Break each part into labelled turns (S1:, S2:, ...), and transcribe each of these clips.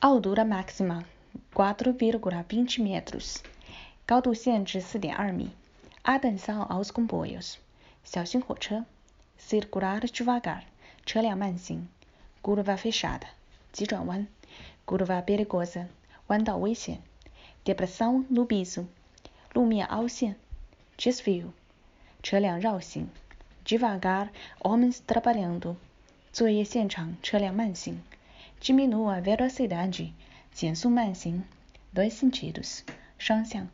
S1: Altura máxima 4,20 metros，高度限制4.2米。Atenção aos comboios，小型火车。Circular devagar，车辆慢行。Curva fechada，急转弯。Curva perigosa，弯道危险。Depressão no piso，路面凹陷。Desvio，车辆绕行。Devagar homens trabalhando，作业现场车辆慢行。 Diminua a velocidade，减速慢行。Dois sentidos，双向。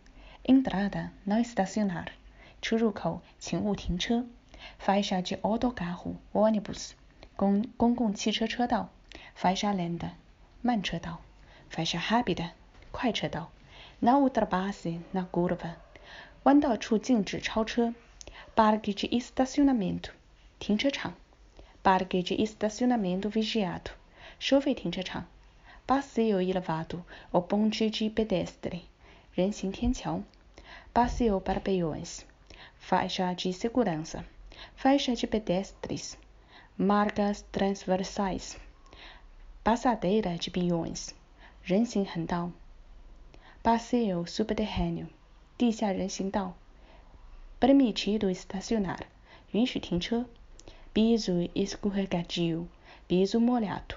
S1: Entrada não estacionar，出入口请勿停车。Faixa de autocarro ônibus，公公共汽车车道。Faixa lenta，慢车道。Faixa rápida，快车道。Na ultrapasse na curva，弯道处禁止超车。Parque de estacionamento，停车场。Parque de estacionamento vigiado， 收费停车场。Passeio elevado ou ponte de pedestre，人行天桥。Passeio para peões, faixa de segurança, faixa de pedestres, marcas transversais, passadeira de peões, 人行横道。Passeio subterrâneo，地下人行道。Permitido estacionar，允许停车。Piso escorregadio, piso molhado，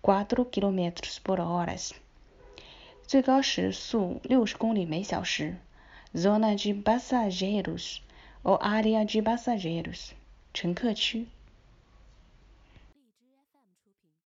S1: quatro quilômetros por hora，最高时速六十公里每小时。Zona de passageiros ou área de passageiros，乘客区。